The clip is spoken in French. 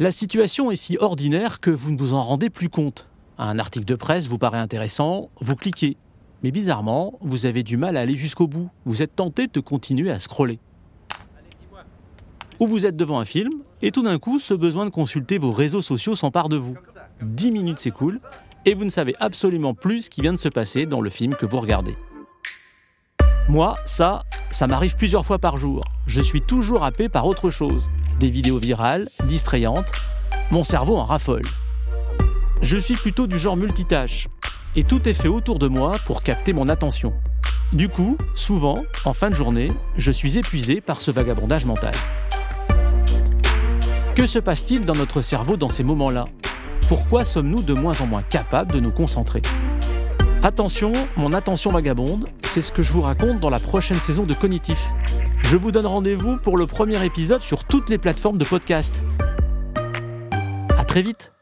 La situation est si ordinaire que vous ne vous en rendez plus compte. Un article de presse vous paraît intéressant, vous cliquez. Mais bizarrement, vous avez du mal à aller jusqu'au bout. Vous êtes tenté de continuer à scroller. Ou vous êtes devant un film, et tout d'un coup, ce besoin de consulter vos réseaux sociaux s'empare de vous. Dix minutes s'écoulent, et vous ne savez absolument plus ce qui vient de se passer dans le film que vous regardez. Moi, ça, ça m'arrive plusieurs fois par jour. Je suis toujours happé par autre chose. Des vidéos virales, distrayantes. Mon cerveau en raffole. Je suis plutôt du genre multitâche. Et tout est fait autour de moi pour capter mon attention. Du coup, souvent, en fin de journée, je suis épuisé par ce vagabondage mental. Que se passe-t-il dans notre cerveau dans ces moments-là? Pourquoi sommes-nous de moins en moins capables de nous concentrer? Attention, mon attention vagabonde, c'est ce que je vous raconte dans la prochaine saison de Cognitif. Je vous donne rendez-vous pour le premier épisode sur toutes les plateformes de podcast. À très vite